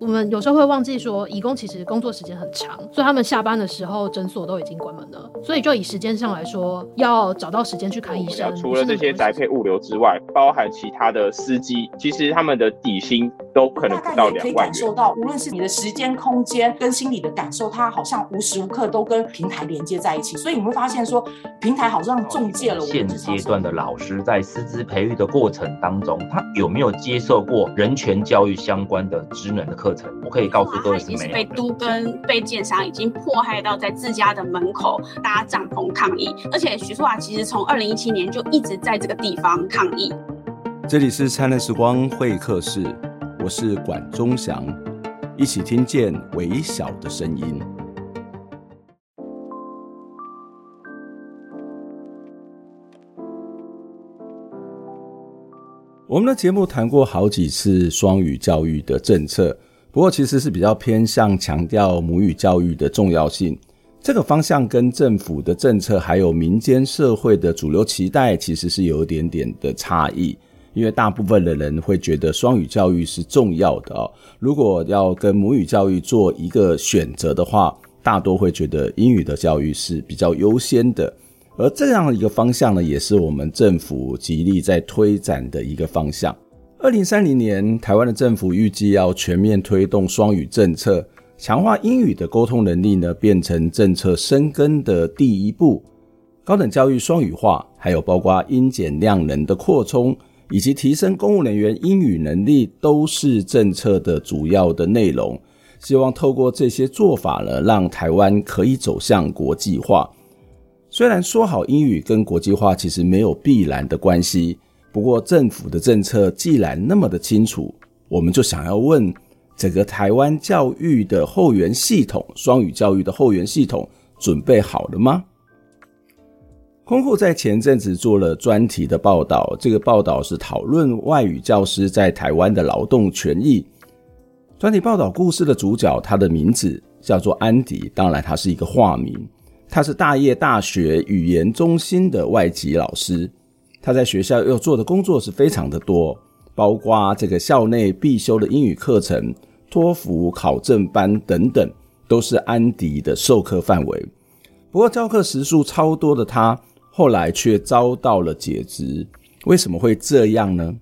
我们有时候会忘记说，义工其实工作时间很长，所以他们下班的时候诊所都已经关门了。所以就以时间上来说，要找到时间去看医生。除了这些宅配物流之外，包含其他的司机，其实他们的底薪都可能不到两万可以感受到，无论是你的时间、空间跟心理的感受，它好像无时无刻都跟平台连接在一起。所以你会发现说，平台好像中介了我们。现阶段的老师在师资培育的过程当中，他有没有接受过人权教育相关的职能的课程？我可以告诉。他已经是被都跟被建商已经迫害到在自家的门口搭帐篷抗议，而且许淑华其实从二零一七年就一直在这个地方抗议。这里是灿烂时光会客室，我是管中祥，一起听见微小的声音。我们的节目谈过好几次双语教育的政策。不过，其实是比较偏向强调母语教育的重要性。这个方向跟政府的政策还有民间社会的主流期待，其实是有一点点的差异。因为大部分的人会觉得双语教育是重要的哦。如果要跟母语教育做一个选择的话，大多会觉得英语的教育是比较优先的。而这样一个方向呢，也是我们政府极力在推展的一个方向。二零三零年，台湾的政府预计要全面推动双语政策，强化英语的沟通能力呢，变成政策生根的第一步。高等教育双语化，还有包括英检量能的扩充，以及提升公务人员英语能力，都是政策的主要的内容。希望透过这些做法呢，让台湾可以走向国际化。虽然说好英语跟国际化其实没有必然的关系。不过，政府的政策既然那么的清楚，我们就想要问：整个台湾教育的后援系统，双语教育的后援系统准备好了吗？公库在前阵子做了专题的报道，这个报道是讨论外语教师在台湾的劳动权益。专题报道故事的主角，他的名字叫做安迪，当然他是一个化名，他是大叶大学语言中心的外籍老师。他在学校要做的工作是非常的多，包括这个校内必修的英语课程、托福考证班等等，都是安迪的授课范围。不过教课时数超多的他，后来却遭到了解职。为什么会这样呢？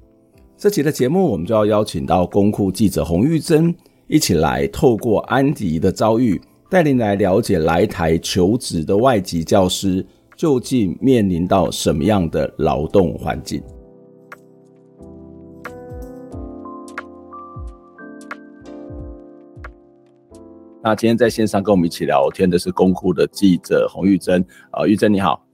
这期的节目，我们就要邀请到公库记者洪玉珍，一起来透过安迪的遭遇，带您来了解来台求职的外籍教师。究竟面临到什么样的劳动环境？那今天在线上跟我们一起聊天的是公库的记者洪玉珍。啊，玉珍你好。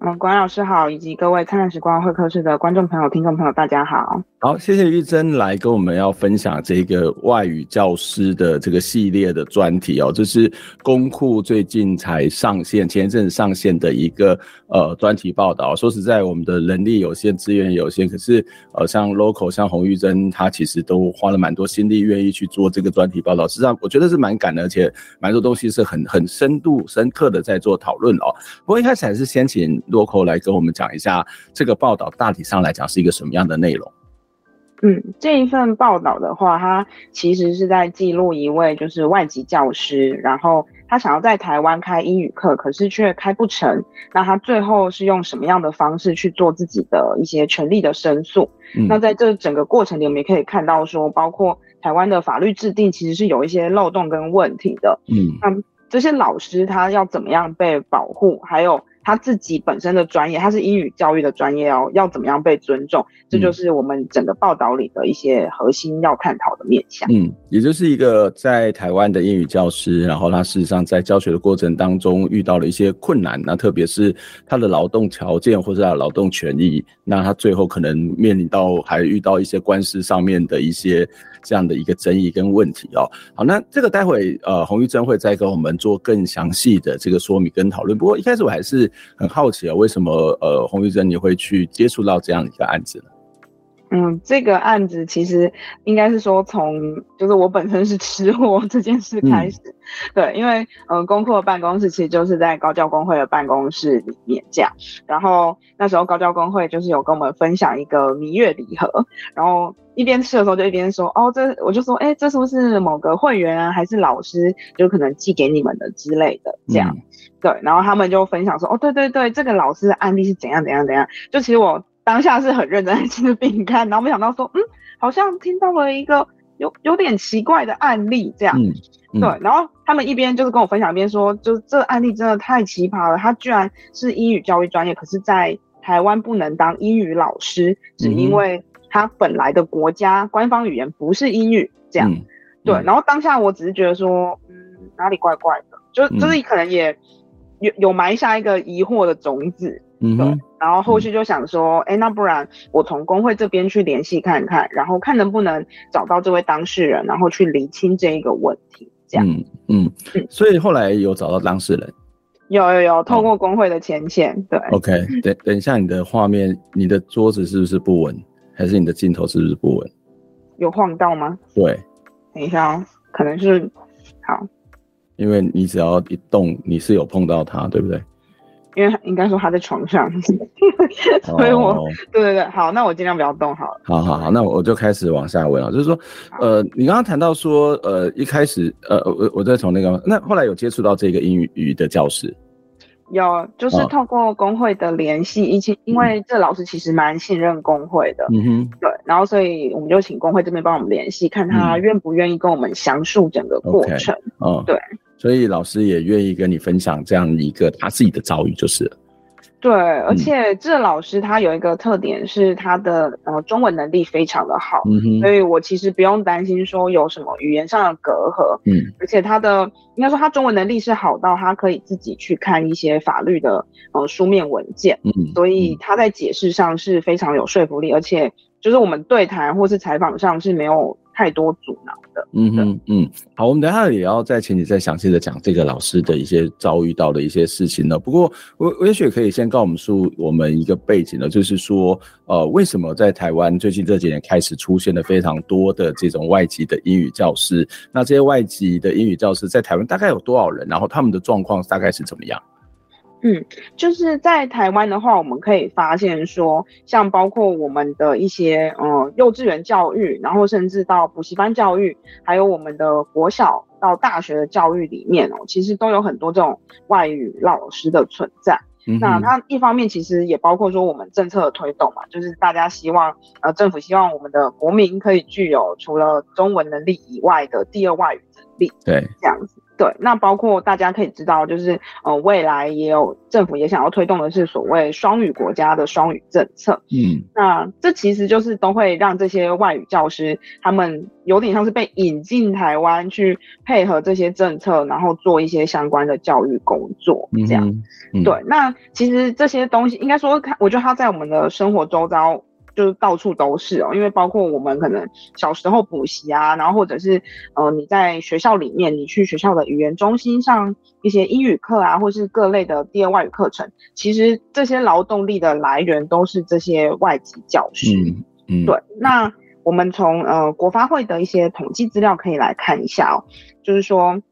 嗯，管老师好，以及各位灿烂时光会客室的观众朋友、听众朋友，大家好。好，谢谢玉珍来跟我们要分享这个外语教师的这个系列的专题哦，这是公库最近才上线，前一阵子上线的一个呃专题报道。说实在，我们的人力有限，资源有限，可是呃，像 local 像洪玉珍，他其实都花了蛮多心力，愿意去做这个专题报道。实际上，我觉得是蛮感的，而且蛮多东西是很很深度、深刻的在做讨论哦。不过一开始还是先请 local 来跟我们讲一下这个报道大体上来讲是一个什么样的内容。嗯，这一份报道的话，它其实是在记录一位就是外籍教师，然后他想要在台湾开英语课，可是却开不成。那他最后是用什么样的方式去做自己的一些权利的申诉？嗯，那在这整个过程里，我们也可以看到说，包括台湾的法律制定其实是有一些漏洞跟问题的。嗯，那这些老师他要怎么样被保护？还有。他自己本身的专业，他是英语教育的专业哦，要怎么样被尊重？这就是我们整个报道里的一些核心要探讨的面向。嗯，也就是一个在台湾的英语教师，然后他事实上在教学的过程当中遇到了一些困难，那特别是他的劳动条件或者他的劳动权益，那他最后可能面临到还遇到一些官司上面的一些。这样的一个争议跟问题哦，好，那这个待会呃洪玉珍会再跟我们做更详细的这个说明跟讨论。不过一开始我还是很好奇啊，为什么呃洪玉珍你会去接触到这样一个案子呢？嗯，这个案子其实应该是说从就是我本身是吃货这件事开始，嗯、对，因为嗯，公库的办公室其实就是在高教工会的办公室里面这样，然后那时候高教工会就是有跟我们分享一个蜜月礼盒，然后一边吃的时候就一边说，哦，这我就说，哎，这是不是某个会员啊，还是老师就可能寄给你们的之类的这样，嗯、对，然后他们就分享说，哦，对对对，这个老师的案例是怎样怎样怎样，就其实我。当下是很认真在吃饼干，然后没想到说，嗯，好像听到了一个有有点奇怪的案例，这样，嗯嗯、对，然后他们一边就是跟我分享，一边说，就是这个案例真的太奇葩了，他居然是英语教育专业，可是在台湾不能当英语老师，只因为他本来的国家官方语言不是英语，这样，对，然后当下我只是觉得说，嗯，哪里怪怪的，就就是可能也有有埋下一个疑惑的种子。嗯，对，然后后续就想说，哎、嗯，那不然我从工会这边去联系看看，然后看能不能找到这位当事人，然后去厘清这一个问题，这样。嗯嗯，嗯，所以后来有找到当事人，有有有，透过工会的前线，对。OK，等等一下，你的画面，你的桌子是不是不稳，还是你的镜头是不是不稳？有晃到吗？对，等一下哦，可能是好，因为你只要一动，你是有碰到它，对不对？因为应该说他在床上，所以我、哦、对对对，好，那我尽量不要动好了。好好好，那我就开始往下问了，就是说，呃，你刚刚谈到说，呃，一开始，呃，我我再从那个，那后来有接触到这个英语语的教师，有，就是透过工会的联系，一起、哦，因为这老师其实蛮信任工会的，嗯哼，对，然后所以我们就请工会这边帮我们联系，看他愿不愿意跟我们详述整个过程，嗯、okay, 哦，对。所以老师也愿意跟你分享这样一个他自己的遭遇，就是了。对，而且这老师他有一个特点是他的呃中文能力非常的好，嗯，所以我其实不用担心说有什么语言上的隔阂，嗯，而且他的应该说他中文能力是好到他可以自己去看一些法律的呃书面文件，嗯，所以他在解释上是非常有说服力，而且就是我们对谈或是采访上是没有太多阻挠的。嗯哼嗯，好，我们等下也要再请你再详细的讲这个老师的一些遭遇到的一些事情呢。不过我我也许可以先告诉我们说我们一个背景呢，就是说呃为什么在台湾最近这几年开始出现了非常多的这种外籍的英语教师？那这些外籍的英语教师在台湾大概有多少人？然后他们的状况大概是怎么样？嗯，就是在台湾的话，我们可以发现说，像包括我们的一些呃幼稚园教育，然后甚至到补习班教育，还有我们的国小到大学的教育里面哦，其实都有很多这种外语老师的存在。嗯、那它一方面其实也包括说我们政策的推动嘛，就是大家希望呃政府希望我们的国民可以具有除了中文能力以外的第二外语能力，对，这样子。对，那包括大家可以知道，就是呃，未来也有政府也想要推动的是所谓双语国家的双语政策。嗯，那这其实就是都会让这些外语教师他们有点像是被引进台湾去配合这些政策，然后做一些相关的教育工作，这样。嗯嗯、对，那其实这些东西应该说，他我觉得它在我们的生活周遭。就是到处都是哦，因为包括我们可能小时候补习啊，然后或者是呃你在学校里面，你去学校的语言中心上一些英语课啊，或是各类的第二外语课程，其实这些劳动力的来源都是这些外籍教师。嗯嗯，对。那我们从呃国发会的一些统计资料可以来看一下哦，就是说。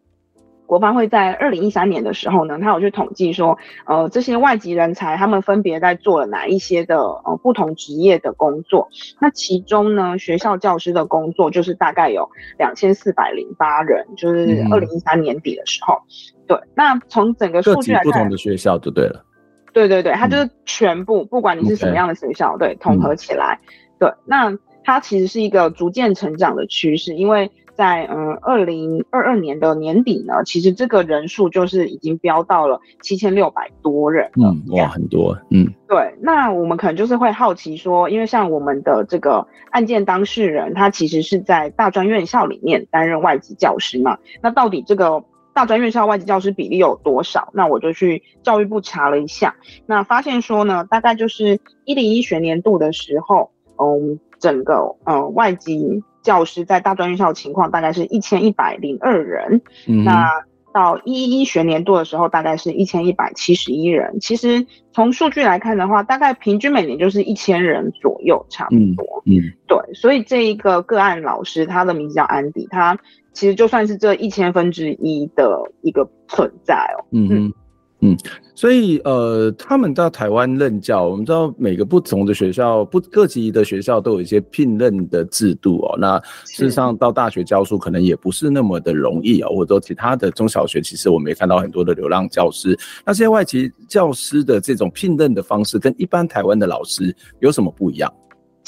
国发会在二零一三年的时候呢，他有去统计说，呃，这些外籍人才他们分别在做了哪一些的呃不同职业的工作。那其中呢，学校教师的工作就是大概有两千四百零八人，就是二零一三年底的时候。嗯、对，那从整个数据来看，不同的学校就对了。对对对，它就是全部，嗯、不管你是什么样的学校.对，统合起来。嗯、对，那它其实是一个逐渐成长的趋势，因为。在嗯，二零二二年的年底呢，其实这个人数就是已经飙到了七千六百多人。嗯，哇，很多。嗯，对。那我们可能就是会好奇说，因为像我们的这个案件当事人，他其实是在大专院校里面担任外籍教师嘛。那到底这个大专院校外籍教师比例有多少？那我就去教育部查了一下，那发现说呢，大概就是一零一学年度的时候，嗯，整个呃外籍。教师在大专院校的情况大概是一千一百零二人，嗯、那到一一一学年度的时候，大概是一千一百七十一人。其实从数据来看的话，大概平均每年就是一千人左右，差不多。嗯，嗯对。所以这一个个案老师，他的名字叫安迪，他其实就算是这一千分之一的一个存在哦。嗯嗯。嗯，所以呃，他们到台湾任教，我们知道每个不同的学校，不各级的学校都有一些聘任的制度哦。那事实上到大学教书可能也不是那么的容易哦，或者说其他的中小学，其实我们也看到很多的流浪教师。那这些外籍教师的这种聘任的方式，跟一般台湾的老师有什么不一样？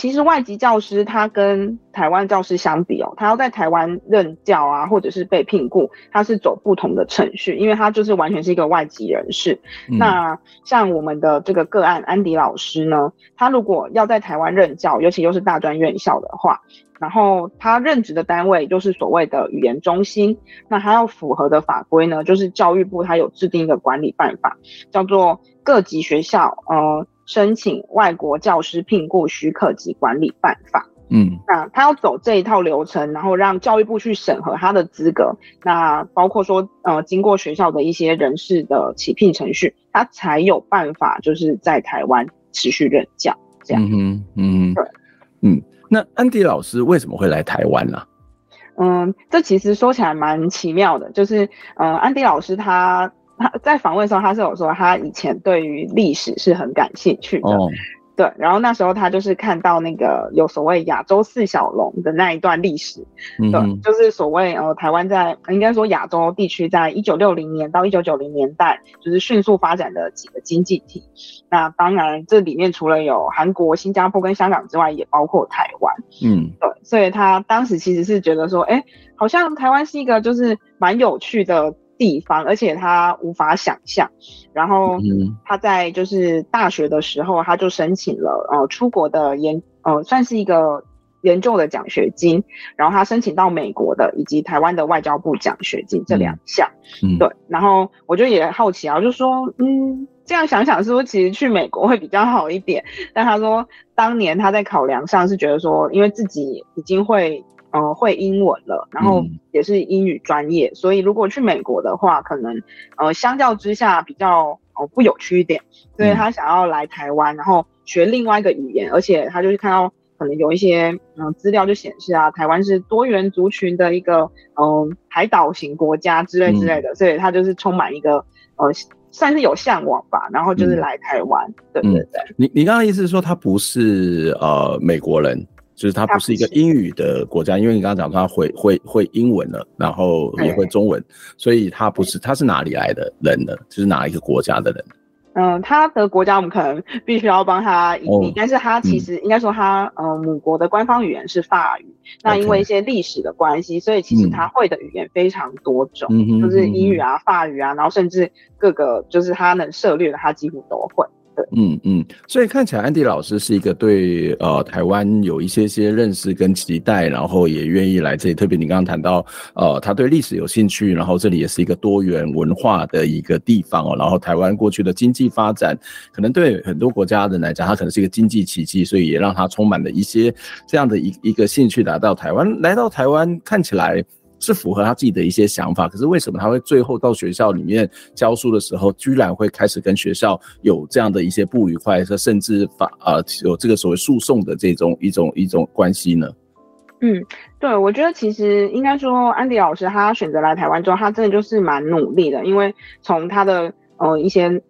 其实外籍教师他跟台湾教师相比哦，他要在台湾任教啊，或者是被聘雇，他是走不同的程序，因为他就是完全是一个外籍人士。嗯、那像我们的这个个案安迪老师呢，他如果要在台湾任教，尤其又是大专院校的话，然后他任职的单位就是所谓的语言中心，那他要符合的法规呢，就是教育部他有制定一个管理办法，叫做各级学校呃。申请外国教师聘雇许可及管理办法，嗯，那他要走这一套流程，然后让教育部去审核他的资格，那包括说，呃，经过学校的一些人事的起聘程序，他才有办法就是在台湾持续任教，这样，嗯哼，嗯，对，嗯，那安迪老师为什么会来台湾呢？嗯，这其实说起来蛮奇妙的，就是，呃，安迪老师他。他在访问的时候，他是有说他以前对于历史是很感兴趣的，哦、对。然后那时候他就是看到那个有所谓亚洲四小龙的那一段历史，嗯、对，就是所谓呃台湾在应该说亚洲地区在一九六零年到一九九零年代就是迅速发展的几个经济体。那当然这里面除了有韩国、新加坡跟香港之外，也包括台湾，嗯，对。所以他当时其实是觉得说，哎，好像台湾是一个就是蛮有趣的。地方，而且他无法想象。然后他在就是大学的时候，他就申请了呃出国的研呃算是一个研究的奖学金。然后他申请到美国的以及台湾的外交部奖学金这两项。嗯，对。然后我就也好奇啊，就说嗯，这样想想是不是其实去美国会比较好一点？但他说当年他在考量上是觉得说，因为自己已经会。呃，会英文了，然后也是英语专业，嗯、所以如果去美国的话，可能呃相较之下比较呃不有趣一点，所以他想要来台湾，然后学另外一个语言，而且他就是看到可能有一些嗯、呃、资料就显示啊，台湾是多元族群的一个嗯、呃、海岛型国家之类之类的，嗯、所以他就是充满一个呃算是有向往吧，然后就是来台湾，嗯、对对对。你你刚刚意思是说他不是呃美国人？就是他不是一个英语的国家，因为你刚刚讲他会会会英文了，然后也会中文，所以他不是，他是哪里来的人呢？就是哪一个国家的人？嗯，他的国家我们可能必须要帮他移民，但是他其实应该说他呃母国的官方语言是法语，那因为一些历史的关系，所以其实他会的语言非常多种，就是英语啊、法语啊，然后甚至各个就是他能涉猎的，他几乎都会。嗯嗯，所以看起来安迪老师是一个对呃台湾有一些些认识跟期待，然后也愿意来这里。特别你刚刚谈到呃他对历史有兴趣，然后这里也是一个多元文化的一个地方哦。然后台湾过去的经济发展，可能对很多国家的人来讲，它可能是一个经济奇迹，所以也让他充满了一些这样的一一个兴趣来到台湾。来到台湾看起来。是符合他自己的一些想法，可是为什么他会最后到学校里面教书的时候，居然会开始跟学校有这样的一些不愉快，甚至法呃有这个所谓诉讼的这种一种一种关系呢？嗯，对，我觉得其实应该说，安迪老师他选择来台湾之后，他真的就是蛮努力的，因为从他的呃一些。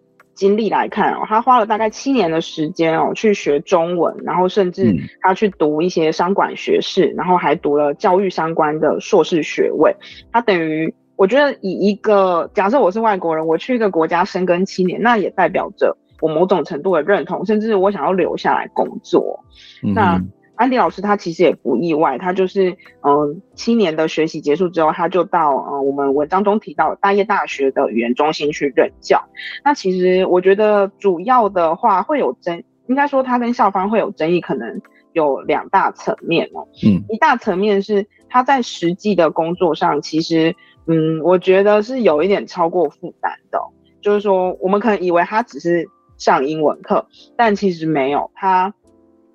经历来看哦，他花了大概七年的时间哦，去学中文，然后甚至他去读一些商管学士，然后还读了教育相关的硕士学位。他等于，我觉得以一个假设我是外国人，我去一个国家深耕七年，那也代表着我某种程度的认同，甚至我想要留下来工作。嗯、那。安迪老师他其实也不意外，他就是嗯、呃、七年的学习结束之后，他就到呃我们文章中提到大叶大学的语言中心去任教。那其实我觉得主要的话会有争，应该说他跟校方会有争议，可能有两大层面哦。嗯，一大层面是他在实际的工作上，其实嗯我觉得是有一点超过负担的，就是说我们可能以为他只是上英文课，但其实没有他。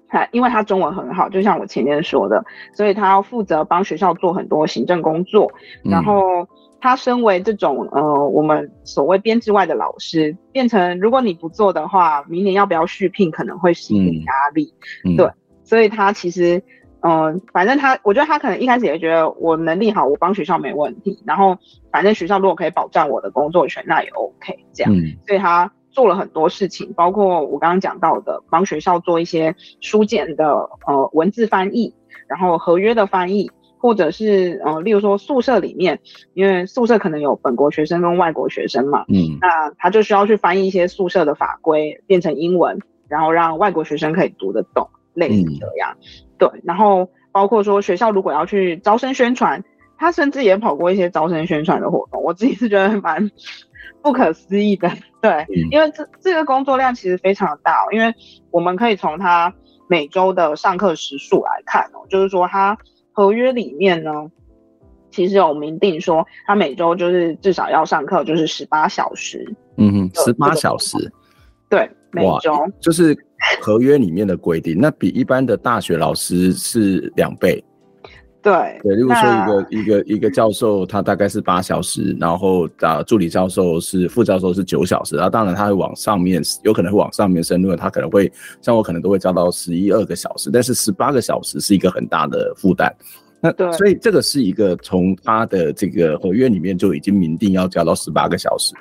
他因为他中文很好，就像我前面说的，所以他要负责帮学校做很多行政工作。然后他身为这种呃我们所谓编制外的老师，变成如果你不做的话，明年要不要续聘可能会是一个压力。嗯、对，所以他其实嗯、呃，反正他我觉得他可能一开始也觉得我能力好，我帮学校没问题。然后反正学校如果可以保障我的工作权，那也 OK 这样。嗯、所以他。做了很多事情，包括我刚刚讲到的，帮学校做一些书简的呃文字翻译，然后合约的翻译，或者是呃，例如说宿舍里面，因为宿舍可能有本国学生跟外国学生嘛，嗯，那他就需要去翻译一些宿舍的法规变成英文，然后让外国学生可以读得懂，类似这样。嗯、对，然后包括说学校如果要去招生宣传，他甚至也跑过一些招生宣传的活动，我自己是觉得蛮。不可思议的，对，嗯、因为这这个工作量其实非常的大，因为我们可以从他每周的上课时数来看哦，就是说他合约里面呢，其实有明定说他每周就是至少要上课就是十八小时，嗯哼，十八小时，对，每周就是合约里面的规定，那比一般的大学老师是两倍。对对，例如说一个一个一个教授，他大概是八小时，然后啊助理教授是副教授是九小时，然后当然他会往上面，有可能会往上面升，因为他可能会像我可能都会教到十一二个小时，但是十八个小时是一个很大的负担。那对，所以这个是一个从他的这个合约里面就已经明定要教到十八个小时。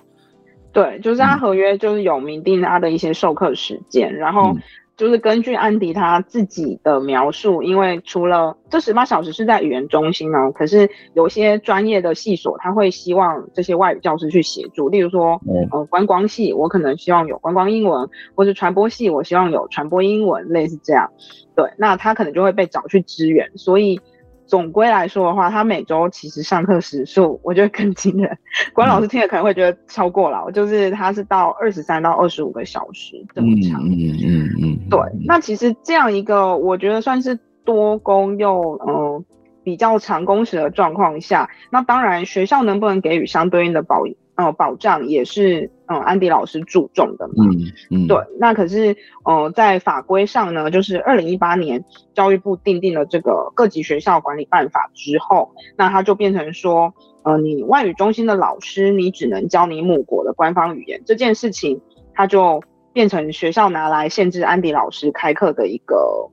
对，就是他合约就是有明定他的一些授课时间，嗯、然后。就是根据安迪他自己的描述，因为除了这十八小时是在语言中心呢，可是有些专业的系所他会希望这些外语教师去协助，例如说，呃，观光系我可能希望有观光英文，或是传播系我希望有传播英文，类似这样，对，那他可能就会被找去支援，所以。总归来说的话，他每周其实上课时数，我觉得更惊人。关老师听了可能会觉得超过了，就是他是到二十三到二十五个小时这么长。嗯嗯嗯嗯。对，那其实这样一个，我觉得算是多工又呃比较长工时的状况下，那当然学校能不能给予相对应的保呃保障，也是嗯安迪老师注重的嘛。嗯嗯。对，那可是呃在法规上呢，就是二零一八年教育部订定了这个各级学校管理办法之后，那它就变成说，呃你外语中心的老师，你只能教你母国的官方语言这件事情，它就变成学校拿来限制安迪老师开课的一个。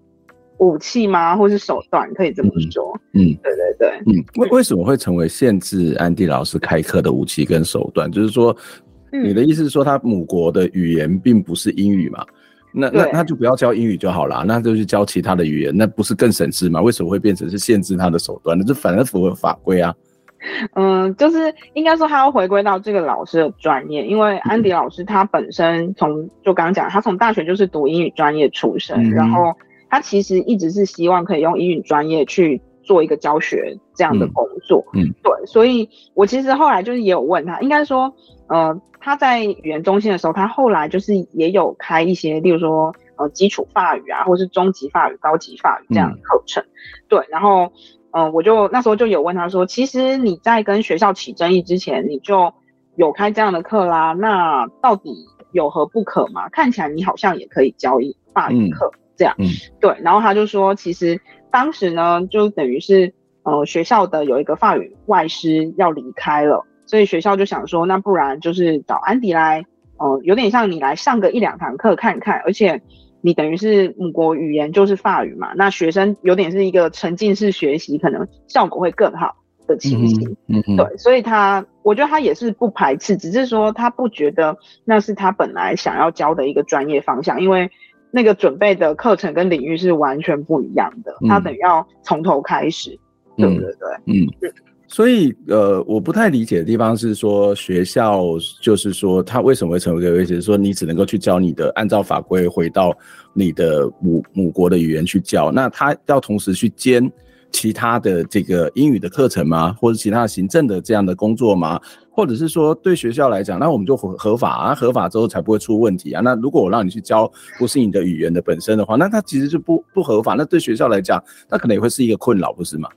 武器吗？或是手段？可以这么说。嗯，嗯对对对。嗯，为为什么会成为限制安迪老师开课的武器跟手段？就是说，你的意思是说，他母国的语言并不是英语嘛？那那那就不要教英语就好了，那就去教其他的语言，那不是更省事吗？为什么会变成是限制他的手段？那这反而符合法规啊。嗯，就是应该说他要回归到这个老师的专业，因为安迪老师他本身从就刚刚讲，他从大学就是读英语专业出身，嗯、然后。他其实一直是希望可以用英语专业去做一个教学这样的工作，嗯，嗯对，所以我其实后来就是也有问他，应该说，呃，他在语言中心的时候，他后来就是也有开一些，例如说，呃，基础法语啊，或是中级法语、高级法语这样的课程，嗯、对，然后，呃，我就那时候就有问他说，其实你在跟学校起争议之前，你就有开这样的课啦，那到底有何不可嘛？看起来你好像也可以教一法语课。嗯这样，嗯，对，然后他就说，其实当时呢，就等于是，呃，学校的有一个法语外师要离开了，所以学校就想说，那不然就是找安迪来，呃，有点像你来上个一两堂课看看，而且你等于是母国语言就是法语嘛，那学生有点是一个沉浸式学习，可能效果会更好的情形，嗯，嗯，对，所以他，我觉得他也是不排斥，只是说他不觉得那是他本来想要教的一个专业方向，因为。那个准备的课程跟领域是完全不一样的，他等于要从头开始，嗯、对不对？嗯，所以呃，我不太理解的地方是说，学校就是说，他为什么会成为一个威胁？说你只能够去教你的，按照法规回到你的母母国的语言去教，那他要同时去兼其他的这个英语的课程吗？或者其他行政的这样的工作吗？或者是说，对学校来讲，那我们就合合法啊，合法之后才不会出问题啊。那如果我让你去教不是你的语言的本身的话，那它其实就不不合法。那对学校来讲，那可能也会是一个困扰，不是吗？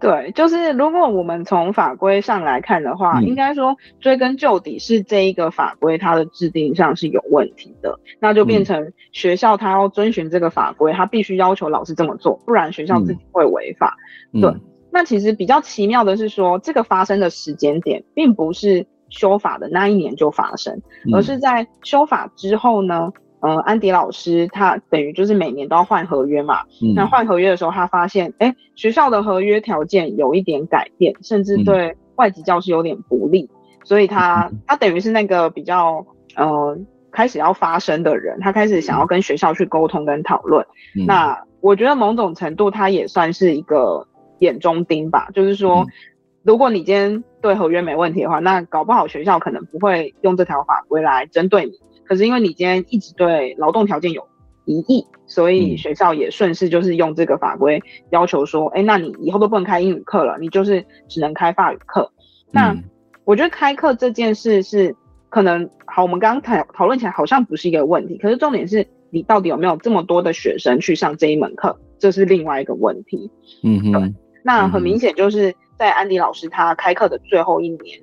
对，就是如果我们从法规上来看的话，嗯、应该说追根究底是这一个法规它的制定上是有问题的，那就变成学校它要遵循这个法规，它必须要求老师这么做，不然学校自己会违法。嗯、对，那其实比较奇妙的是说，这个发生的时间点并不是修法的那一年就发生，而是在修法之后呢。呃，安迪老师他等于就是每年都要换合约嘛。嗯、那换合约的时候，他发现，哎、欸，学校的合约条件有一点改变，甚至对外籍教师有点不利，嗯、所以他他等于是那个比较呃开始要发声的人，他开始想要跟学校去沟通跟讨论。嗯、那我觉得某种程度他也算是一个眼中钉吧，就是说，嗯、如果你今天对合约没问题的话，那搞不好学校可能不会用这条法规来针对你。可是因为你今天一直对劳动条件有疑义，所以学校也顺势就是用这个法规要求说，哎、那你以后都不能开英语课了，你就是只能开法语课。嗯、那我觉得开课这件事是可能好，我们刚刚讨讨论起来好像不是一个问题，可是重点是你到底有没有这么多的学生去上这一门课，这是另外一个问题。嗯哼，对。那很明显就是在安迪老师他开课的最后一年。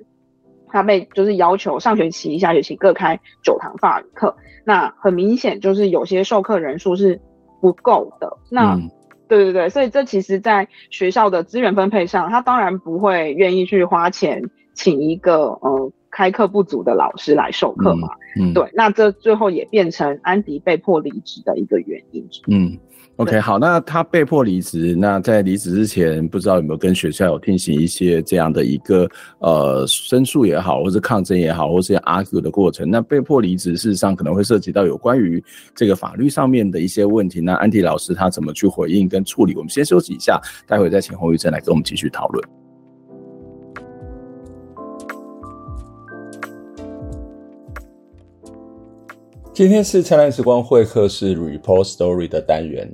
他被就是要求上学期、下学期各开九堂法语课，那很明显就是有些授课人数是不够的。那、嗯、对对对，所以这其实在学校的资源分配上，他当然不会愿意去花钱请一个呃开课不足的老师来授课嘛。嗯，嗯对，那这最后也变成安迪被迫离职的一个原因。嗯。OK，好，那他被迫离职，那在离职之前，不知道有没有跟学校有进行一些这样的一个呃申诉也好，或者抗争也好，或是 argue 的过程。那被迫离职，事实上可能会涉及到有关于这个法律上面的一些问题。那安迪老师他怎么去回应跟处理？我们先休息一下，待会再请洪玉珍来跟我们继续讨论。今天是灿烂时光会客室 Report Story 的单元。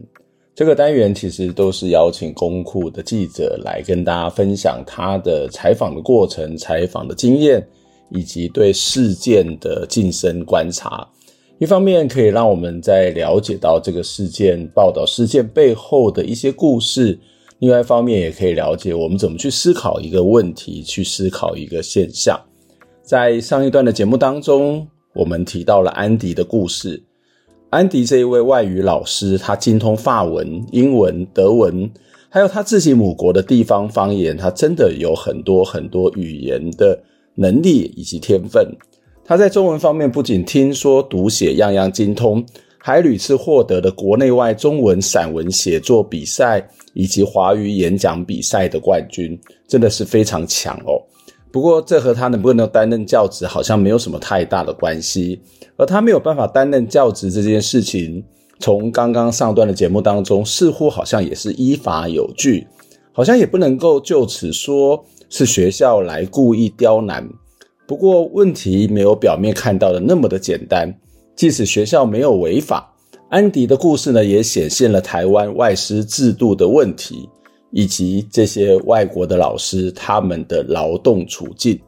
这个单元其实都是邀请公库的记者来跟大家分享他的采访的过程、采访的经验，以及对事件的近身观察。一方面可以让我们在了解到这个事件报道事件背后的一些故事，另外一方面也可以了解我们怎么去思考一个问题、去思考一个现象。在上一段的节目当中，我们提到了安迪的故事。安迪这一位外语老师，他精通法文、英文、德文，还有他自己母国的地方方言，他真的有很多很多语言的能力以及天分。他在中文方面不仅听说读写样样精通，还屡次获得了国内外中文散文写作比赛以及华语演讲比赛的冠军，真的是非常强哦。不过，这和他能不能担任教职好像没有什么太大的关系。而他没有办法担任教职这件事情，从刚刚上段的节目当中，似乎好像也是依法有据，好像也不能够就此说是学校来故意刁难。不过，问题没有表面看到的那么的简单。即使学校没有违法，安迪的故事呢，也显现了台湾外师制度的问题。以及这些外国的老师他们的劳动处境。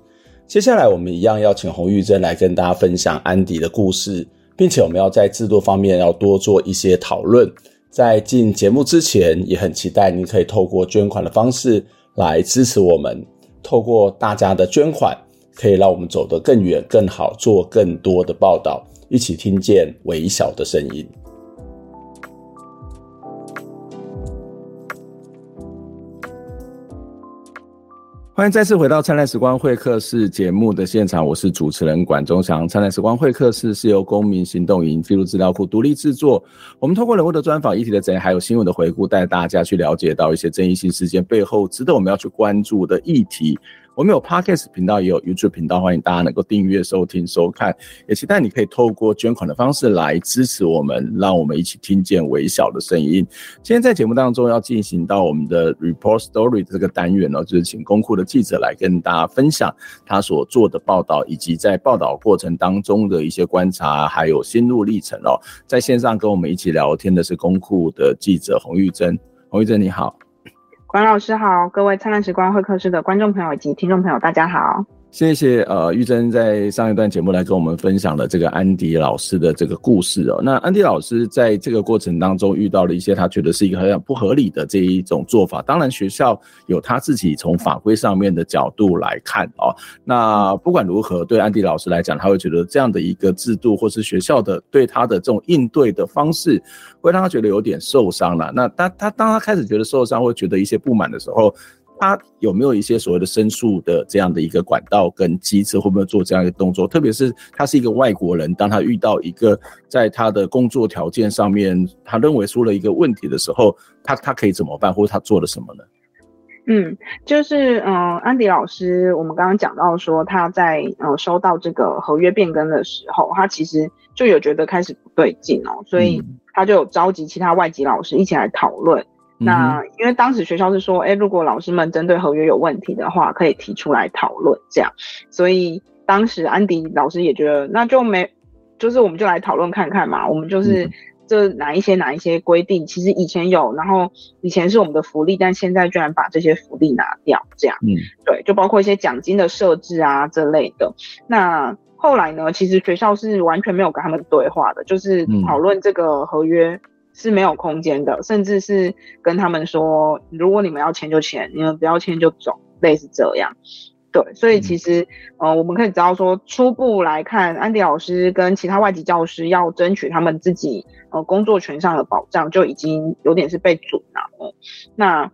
接下来我们一样要请洪玉珍来跟大家分享安迪的故事，并且我们要在制度方面要多做一些讨论。在进节目之前，也很期待您可以透过捐款的方式来支持我们。透过大家的捐款，可以让我们走得更远、更好，做更多的报道，一起听见微小的声音。欢迎再次回到《灿烂时光会客室》节目的现场，我是主持人管中祥。《灿烂时光会客室》是由公民行动营记录资料库独立制作。我们通过人物的专访、议题的整理，还有新闻的回顾，带大家去了解到一些争议性事件背后值得我们要去关注的议题。我们有 Podcast 频道，也有 YouTube 频道，欢迎大家能够订阅、收听、收看。也期待你可以透过捐款的方式来支持我们，让我们一起听见微小的声音。今天在节目当中要进行到我们的 Report Story 这个单元哦，就是请公库的记者来跟大家分享他所做的报道，以及在报道过程当中的一些观察，还有心路历程哦。在线上跟我们一起聊天的是公库的记者洪玉珍，洪玉珍你好。王老师好，各位灿烂时光会客室的观众朋友以及听众朋友，大家好。谢谢呃玉珍在上一段节目来跟我们分享了这个安迪老师的这个故事哦。那安迪老师在这个过程当中遇到了一些他觉得是一个很不合理的这一种做法。当然学校有他自己从法规上面的角度来看哦。那不管如何，对安迪老师来讲，他会觉得这样的一个制度或是学校的对他的这种应对的方式，会让他觉得有点受伤了。那他他当他开始觉得受伤或觉得一些不满的时候。他有没有一些所谓的申诉的这样的一个管道跟机制，会不会做这样一个动作？特别是他是一个外国人，当他遇到一个在他的工作条件上面，他认为出了一个问题的时候，他他可以怎么办，或者他做了什么呢？嗯，就是嗯、呃，安迪老师，我们刚刚讲到说他在呃收到这个合约变更的时候，他其实就有觉得开始不对劲哦，所以他就有召集其他外籍老师一起来讨论。那因为当时学校是说，哎、欸，如果老师们针对合约有问题的话，可以提出来讨论这样。所以当时安迪老师也觉得，那就没，就是我们就来讨论看看嘛。我们就是这哪一些哪一些规定，其实以前有，然后以前是我们的福利，但现在居然把这些福利拿掉，这样。嗯，对，就包括一些奖金的设置啊这类的。那后来呢，其实学校是完全没有跟他们对话的，就是讨论这个合约。是没有空间的，甚至是跟他们说，如果你们要签就签，你们不要签就走，类似这样。对，所以其实，嗯、呃，我们可以知道说，初步来看，安迪老师跟其他外籍教师要争取他们自己呃工作权上的保障，就已经有点是被阻挠了。那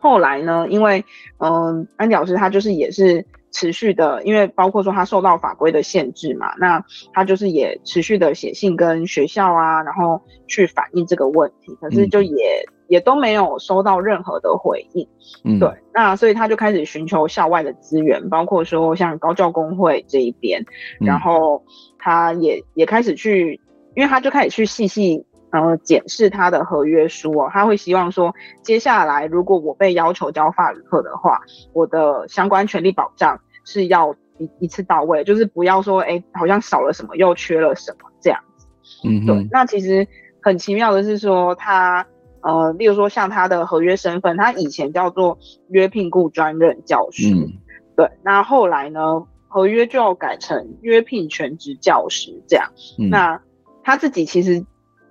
后来呢？因为，嗯、呃，安迪老师他就是也是。持续的，因为包括说他受到法规的限制嘛，那他就是也持续的写信跟学校啊，然后去反映这个问题，可是就也、嗯、也都没有收到任何的回应。嗯，对，那所以他就开始寻求校外的资源，包括说像高教工会这一边，然后他也也开始去，因为他就开始去细细。呃，检视他的合约书哦，他会希望说，接下来如果我被要求教法语课的话，我的相关权利保障是要一一次到位，就是不要说，哎、欸，好像少了什么又缺了什么这样子。嗯，对。那其实很奇妙的是说，他呃，例如说像他的合约身份，他以前叫做约聘雇专任教师，嗯、对。那后来呢，合约就要改成约聘全职教师这样。嗯、那他自己其实。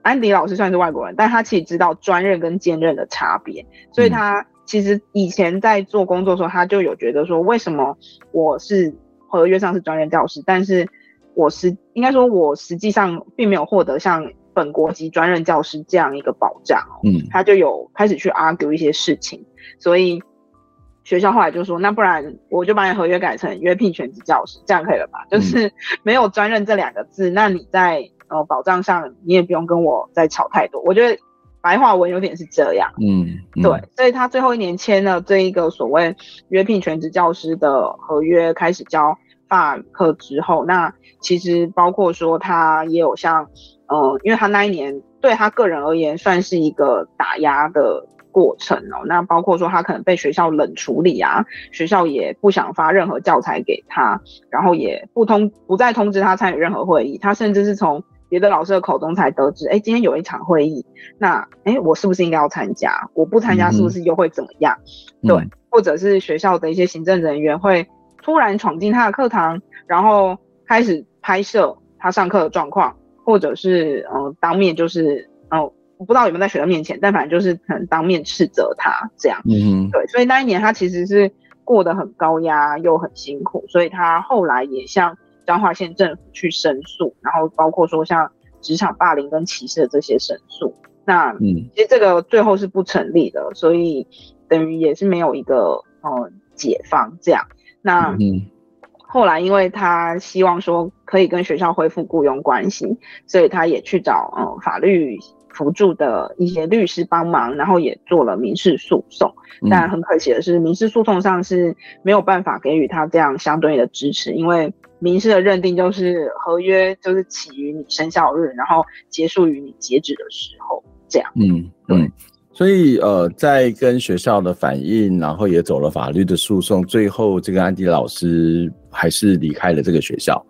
安迪老师算是外国人，但他其实知道专任跟兼任的差别，所以他其实以前在做工作的时候，他就有觉得说，为什么我是合约上是专任教师，但是我实应该说，我实际上并没有获得像本国籍专任教师这样一个保障哦。嗯，他就有开始去 argue 一些事情，所以学校后来就说，那不然我就把你合约改成约聘全职教师，这样可以了吧？就是没有专任这两个字，那你在。呃，保障上你也不用跟我再吵太多。我觉得白话文有点是这样，嗯，嗯对，所以他最后一年签了这一个所谓约聘全职教师的合约，开始教法语课之后，那其实包括说他也有像，呃，因为他那一年对他个人而言算是一个打压的过程哦。那包括说他可能被学校冷处理啊，学校也不想发任何教材给他，然后也不通不再通知他参与任何会议，他甚至是从别的老师的口中才得知，哎，今天有一场会议，那哎，我是不是应该要参加？我不参加是不是又会怎么样？嗯、对，或者是学校的一些行政人员会突然闯进他的课堂，然后开始拍摄他上课的状况，或者是呃当面就是呃我不知道有没有在学生面前，但反正就是可能当面斥责他这样。嗯，对，所以那一年他其实是过得很高压又很辛苦，所以他后来也像。彰化县政府去申诉，然后包括说像职场霸凌跟歧视的这些申诉，那嗯，其实这个最后是不成立的，所以等于也是没有一个呃解放这样。那嗯，后来因为他希望说可以跟学校恢复雇佣关系，所以他也去找呃法律辅助的一些律师帮忙，然后也做了民事诉讼。但很可惜的是，民事诉讼上是没有办法给予他这样相对的支持，因为。民事的认定就是合约就是起于你生效日，然后结束于你截止的时候，这样。嗯，对。所以呃，在跟学校的反映，然后也走了法律的诉讼，最后这个安迪老师还是离开了这个学校，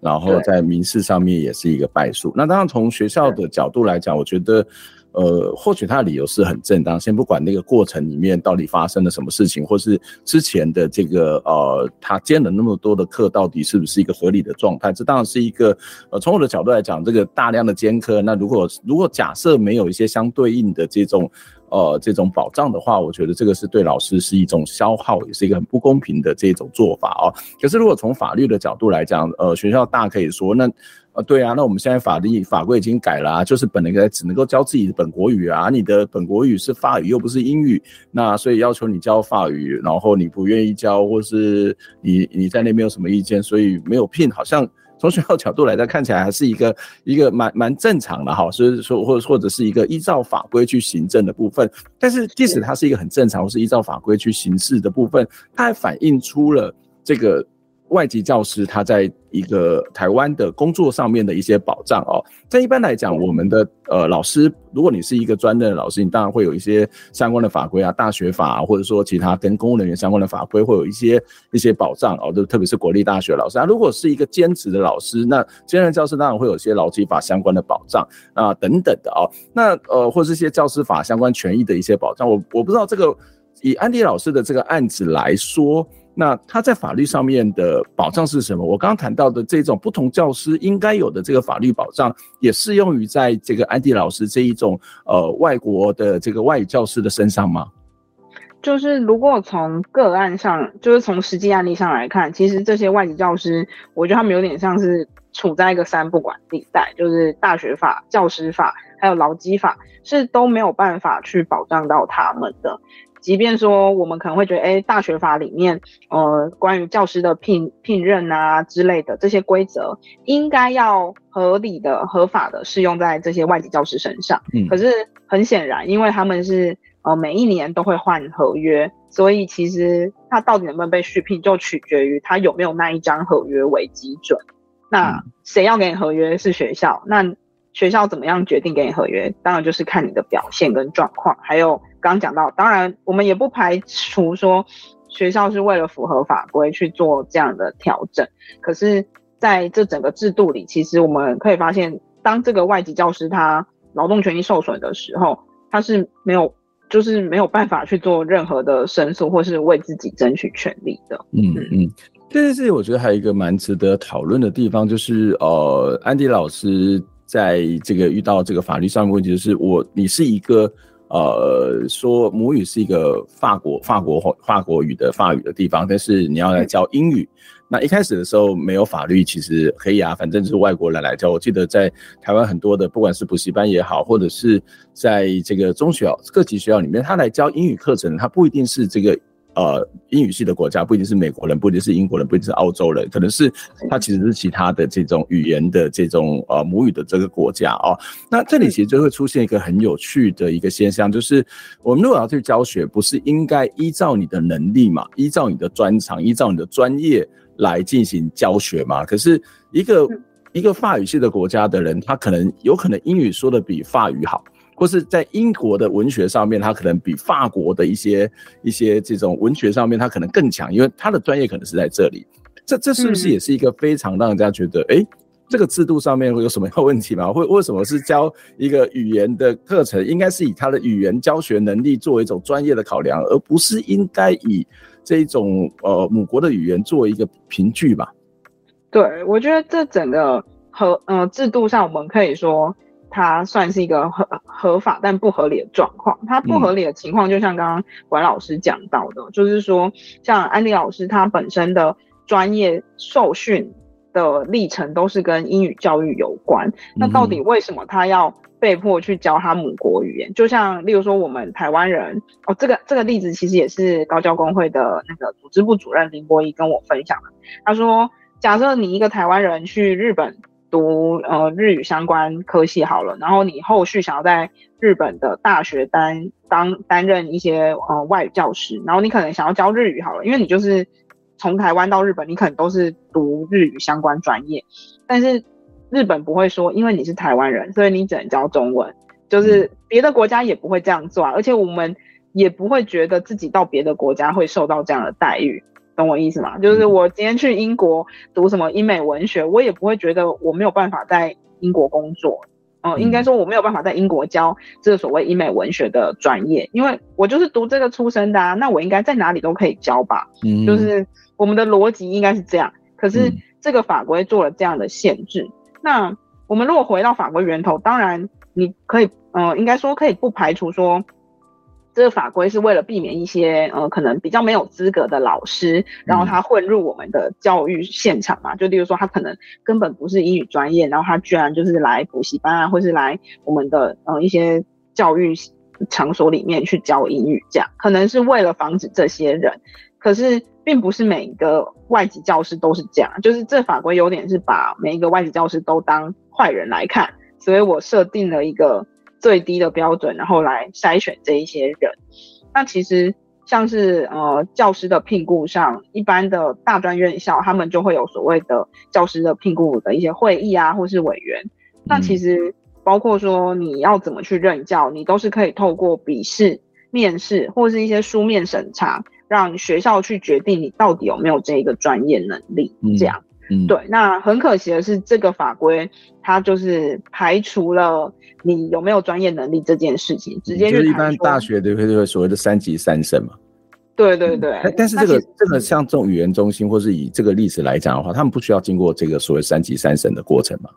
然后在民事上面也是一个败诉。那当然从学校的角度来讲，我觉得呃，或许他的理由是很正当，先不管那个过程里面到底发生了什么事情，或是之前的这个呃，他兼了那么多的课，到底是不是一个合理的状态？这当然是一个呃，从我的角度来讲，这个大量的兼课，那如果如果假设没有一些相对应的这种呃这种保障的话，我觉得这个是对老师是一种消耗，也是一个很不公平的这种做法哦。可是如果从法律的角度来讲，呃，学校大可以说那。啊，对啊，那我们现在法律法规已经改了啊，就是本来只能够教自己的本国语啊，你的本国语是法语又不是英语，那所以要求你教法语，然后你不愿意教，或是你你在那边有什么意见，所以没有聘，好像从学校角度来讲，看起来还是一个一个蛮蛮正常的哈，所以说或或者是一个依照法规去行政的部分，但是即使它是一个很正常或是依照法规去行事的部分，它还反映出了这个。外籍教师他在一个台湾的工作上面的一些保障哦，在一般来讲，我们的呃老师，如果你是一个专任的老师，你当然会有一些相关的法规啊，大学法啊，或者说其他跟公务人员相关的法规会有一些一些保障哦，就特别是国立大学老师。啊，如果是一个兼职的老师，那兼任教师当然会有一些劳基法相关的保障啊等等的哦，那呃或者是一些教师法相关权益的一些保障，我我不知道这个以安迪老师的这个案子来说。那他在法律上面的保障是什么？我刚刚谈到的这种不同教师应该有的这个法律保障，也适用于在这个安迪老师这一种呃外国的这个外语教师的身上吗？就是如果从个案上，就是从实际案例上来看，其实这些外籍教师，我觉得他们有点像是处在一个三不管地带，就是大学法、教师法还有劳基法是都没有办法去保障到他们的。即便说我们可能会觉得，哎，大学法里面，呃，关于教师的聘聘任啊之类的这些规则，应该要合理的、合法的适用在这些外籍教师身上。嗯，可是很显然，因为他们是呃每一年都会换合约，所以其实他到底能不能被续聘，就取决于他有没有那一张合约为基准。那谁要给你合约是学校，那学校怎么样决定给你合约？当然就是看你的表现跟状况，还有。刚讲到，当然我们也不排除说学校是为了符合法规去做这样的调整。可是，在这整个制度里，其实我们可以发现，当这个外籍教师他劳动权益受损的时候，他是没有，就是没有办法去做任何的申诉或是为自己争取权利的。嗯嗯，这件事情我觉得还有一个蛮值得讨论的地方，就是呃，安迪老师在这个遇到这个法律上的问题，就是我你是一个。呃，说母语是一个法国法国法国语的法语的地方，但是你要来教英语，那一开始的时候没有法律，其实可以啊，反正就是外国人来教。我记得在台湾很多的，不管是补习班也好，或者是在这个中学各级学校里面，他来教英语课程，他不一定是这个。呃，英语系的国家不一定是美国人，不一定是英国人，不一定是澳洲人，可能是他其实是其他的这种语言的这种呃母语的这个国家哦。那这里其实就会出现一个很有趣的一个现象，就是我们如果要去教学，不是应该依照你的能力嘛，依照你的专长，依照你的专业来进行教学嘛？可是一个一个法语系的国家的人，他可能有可能英语说的比法语好。或是在英国的文学上面，他可能比法国的一些一些这种文学上面，他可能更强，因为他的专业可能是在这里。这这是不是也是一个非常让人家觉得，哎、嗯欸，这个制度上面会有什么问题吗？会为什么是教一个语言的课程，应该是以他的语言教学能力作为一种专业的考量，而不是应该以这一种呃母国的语言作为一个凭据吧？对，我觉得这整个和呃制度上，我们可以说。它算是一个合合法但不合理的状况。它不合理的情况，就像刚刚管老师讲到的，嗯、就是说，像安迪老师他本身的专业受训的历程都是跟英语教育有关。嗯、那到底为什么他要被迫去教他母国语言？就像例如说，我们台湾人哦，这个这个例子其实也是高教工会的那个组织部主任林博一跟我分享的。他说，假设你一个台湾人去日本。读呃日语相关科系好了，然后你后续想要在日本的大学担当担任一些呃外语教师，然后你可能想要教日语好了，因为你就是从台湾到日本，你可能都是读日语相关专业，但是日本不会说，因为你是台湾人，所以你只能教中文，就是别的国家也不会这样做啊，而且我们也不会觉得自己到别的国家会受到这样的待遇。懂我意思吗？就是我今天去英国读什么英美文学，我也不会觉得我没有办法在英国工作，哦、呃，应该说我没有办法在英国教这个所谓英美文学的专业，因为我就是读这个出身的啊，那我应该在哪里都可以教吧？嗯，就是我们的逻辑应该是这样。可是这个法规做了这样的限制，那我们如果回到法规源头，当然你可以，呃，应该说可以不排除说。这个法规是为了避免一些呃可能比较没有资格的老师，然后他混入我们的教育现场嘛。就例如说，他可能根本不是英语专业，然后他居然就是来补习班啊，或是来我们的呃一些教育场所里面去教英语，这样可能是为了防止这些人。可是并不是每一个外籍教师都是这样，就是这法规有点是把每一个外籍教师都当坏人来看，所以我设定了一个。最低的标准，然后来筛选这一些人。那其实像是呃教师的聘雇上，一般的大专院校他们就会有所谓的教师的聘雇的一些会议啊，或是委员。那其实包括说你要怎么去任教，你都是可以透过笔试、面试或是一些书面审查，让学校去决定你到底有没有这一个专业能力。这样。嗯，对，那很可惜的是，这个法规它就是排除了你有没有专业能力这件事情，直接就是一般大学的会会所谓的三级三审嘛。对对对，嗯、但是这个这个像这种语言中心，或是以这个例子来讲的话，他们不需要经过这个所谓三级三审的过程吗？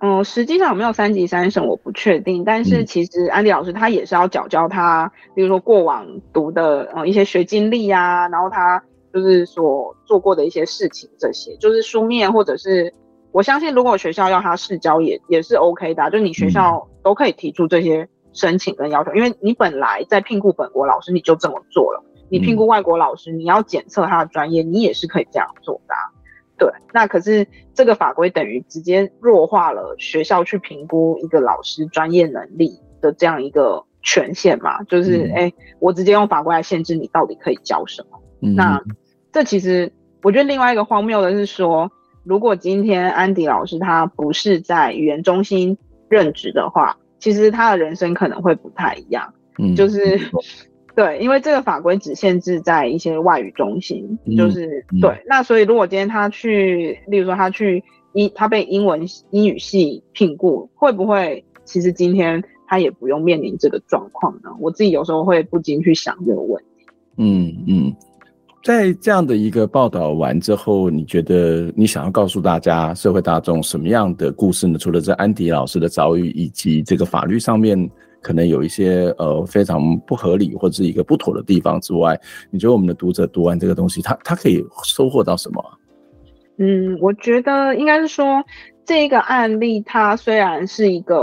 嗯，实际上有没有三级三审我不确定，但是其实安迪老师他也是要缴交他，比如说过往读的呃一些学经历啊，然后他。就是所做过的一些事情，这些就是书面或者是，我相信如果学校要他试教也也是 OK 的啊，就你学校都可以提出这些申请跟要求，因为你本来在聘雇本国老师你就这么做了，你聘雇外国老师你要检测他的专业，你也是可以这样做的啊。对，那可是这个法规等于直接弱化了学校去评估一个老师专业能力的这样一个权限嘛，就是哎，我直接用法规来限制你到底可以教什么，那。这其实，我觉得另外一个荒谬的是说，如果今天安迪老师他不是在语言中心任职的话，其实他的人生可能会不太一样。嗯，就是对，因为这个法规只限制在一些外语中心，就是对。那所以如果今天他去，例如说他去英，他被英文英语系聘雇，会不会其实今天他也不用面临这个状况呢？我自己有时候会不禁去想这个问题。嗯嗯。在这样的一个报道完之后，你觉得你想要告诉大家、社会大众什么样的故事呢？除了这安迪老师的遭遇，以及这个法律上面可能有一些呃非常不合理或者是一个不妥的地方之外，你觉得我们的读者读完这个东西，他他可以收获到什么？嗯，我觉得应该是说，这个案例它虽然是一个，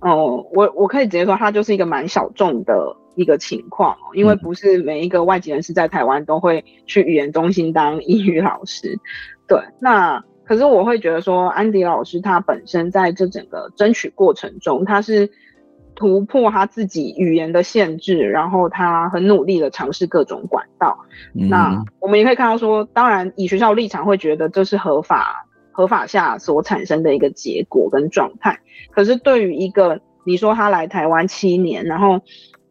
哦、我我可以直接说，它就是一个蛮小众的。一个情况哦，因为不是每一个外籍人士在台湾都会去语言中心当英语老师，对。那可是我会觉得说，安迪老师他本身在这整个争取过程中，他是突破他自己语言的限制，然后他很努力的尝试各种管道。嗯。那我们也可以看到说，当然以学校立场会觉得这是合法合法下所产生的一个结果跟状态。可是对于一个你说他来台湾七年，然后。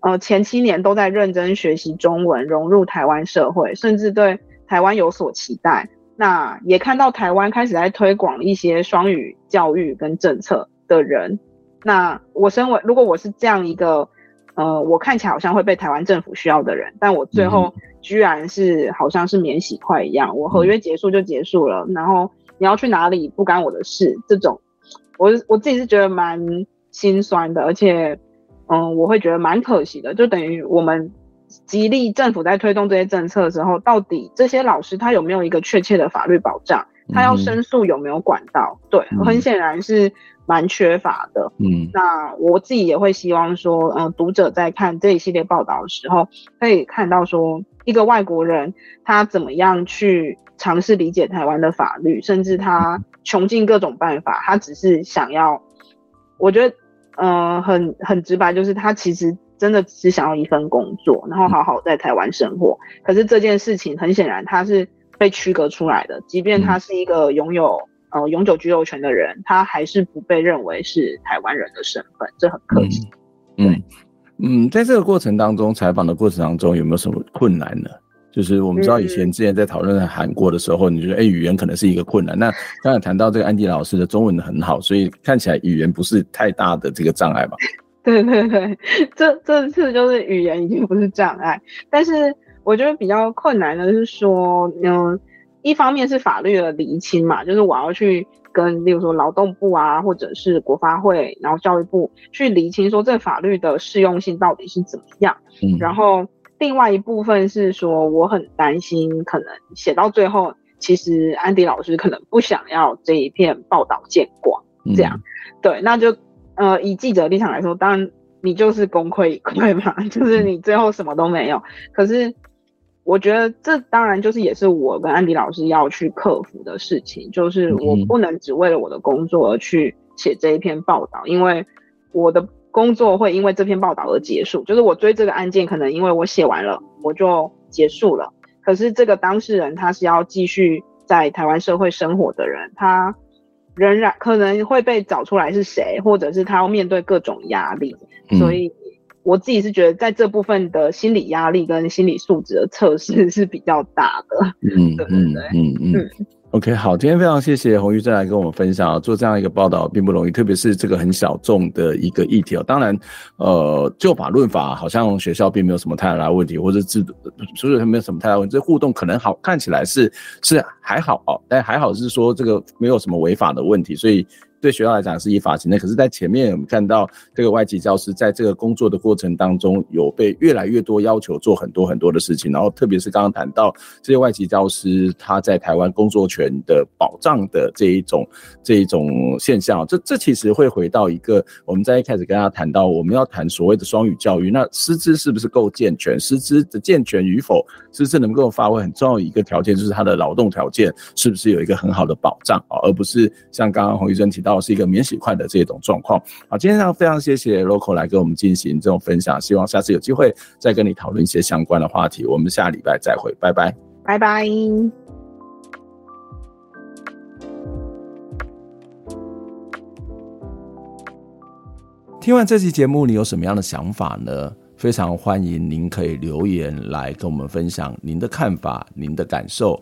呃，前七年都在认真学习中文，融入台湾社会，甚至对台湾有所期待。那也看到台湾开始在推广一些双语教育跟政策的人。那我身为，如果我是这样一个，呃，我看起来好像会被台湾政府需要的人，但我最后居然是好像是免洗筷一样，我合约结束就结束了，然后你要去哪里不干我的事。这种，我我自己是觉得蛮心酸的，而且。嗯，我会觉得蛮可惜的，就等于我们极力政府在推动这些政策的时候，到底这些老师他有没有一个确切的法律保障？他要申诉有没有管道？对，很显然是蛮缺乏的。嗯，那我自己也会希望说，嗯，读者在看这一系列报道的时候，可以看到说，一个外国人他怎么样去尝试理解台湾的法律，甚至他穷尽各种办法，他只是想要，我觉得。嗯、呃，很很直白，就是他其实真的只想要一份工作，然后好好在台湾生活。可是这件事情很显然他是被区隔出来的，即便他是一个拥有呃永久居留权的人，他还是不被认为是台湾人的身份，这很可惜。嗯嗯，在这个过程当中，采访的过程当中有没有什么困难呢？就是我们知道以前之前在讨论韩国的时候，你觉得哎语言可能是一个困难。那刚才谈到这个安迪老师的中文很好，所以看起来语言不是太大的这个障碍吧？对对对，这这次就是语言已经不是障碍，但是我觉得比较困难的是说，嗯，一方面是法律的厘清嘛，就是我要去。跟例如说劳动部啊，或者是国发会，然后教育部去厘清说这法律的适用性到底是怎么样。嗯，然后另外一部分是说，我很担心可能写到最后，其实安迪老师可能不想要这一篇报道见光，这样。嗯、对，那就呃以记者立场来说，当然你就是功亏一篑嘛，就是你最后什么都没有。可是。我觉得这当然就是也是我跟安迪老师要去克服的事情，就是我不能只为了我的工作而去写这一篇报道，因为我的工作会因为这篇报道而结束。就是我追这个案件，可能因为我写完了我就结束了，可是这个当事人他是要继续在台湾社会生活的人，他仍然可能会被找出来是谁，或者是他要面对各种压力，所以。我自己是觉得，在这部分的心理压力跟心理素质的测试是比较大的。嗯，对对对，嗯嗯嗯。嗯 OK，好，今天非常谢谢洪玉珍来跟我们分享，做这样一个报道并不容易，特别是这个很小众的一个议题哦。当然，呃，就法论法，好像学校并没有什么太大的问题，或者制度，所以没有什么太大问题。这互动可能好看起来是是还好哦，但还好是说这个没有什么违法的问题，所以。对学校来讲是依法行政，可是，在前面我们看到这个外籍教师在这个工作的过程当中，有被越来越多要求做很多很多的事情，然后特别是刚刚谈到这些外籍教师他在台湾工作权的保障的这一种这一种现象，这这其实会回到一个我们在一开始跟大家谈到，我们要谈所谓的双语教育，那师资是不是够健全？师资的健全与否，师资能够发挥很重要的一个条件，就是他的劳动条件是不是有一个很好的保障啊，而不是像刚刚洪医生提到。是一个免洗筷的这种状况。好，今天非常谢谢 Local 来跟我们进行这种分享，希望下次有机会再跟你讨论一些相关的话题。我们下礼拜再会，拜拜，拜拜。听完这期节目，你有什么样的想法呢？非常欢迎您可以留言来跟我们分享您的看法、您的感受。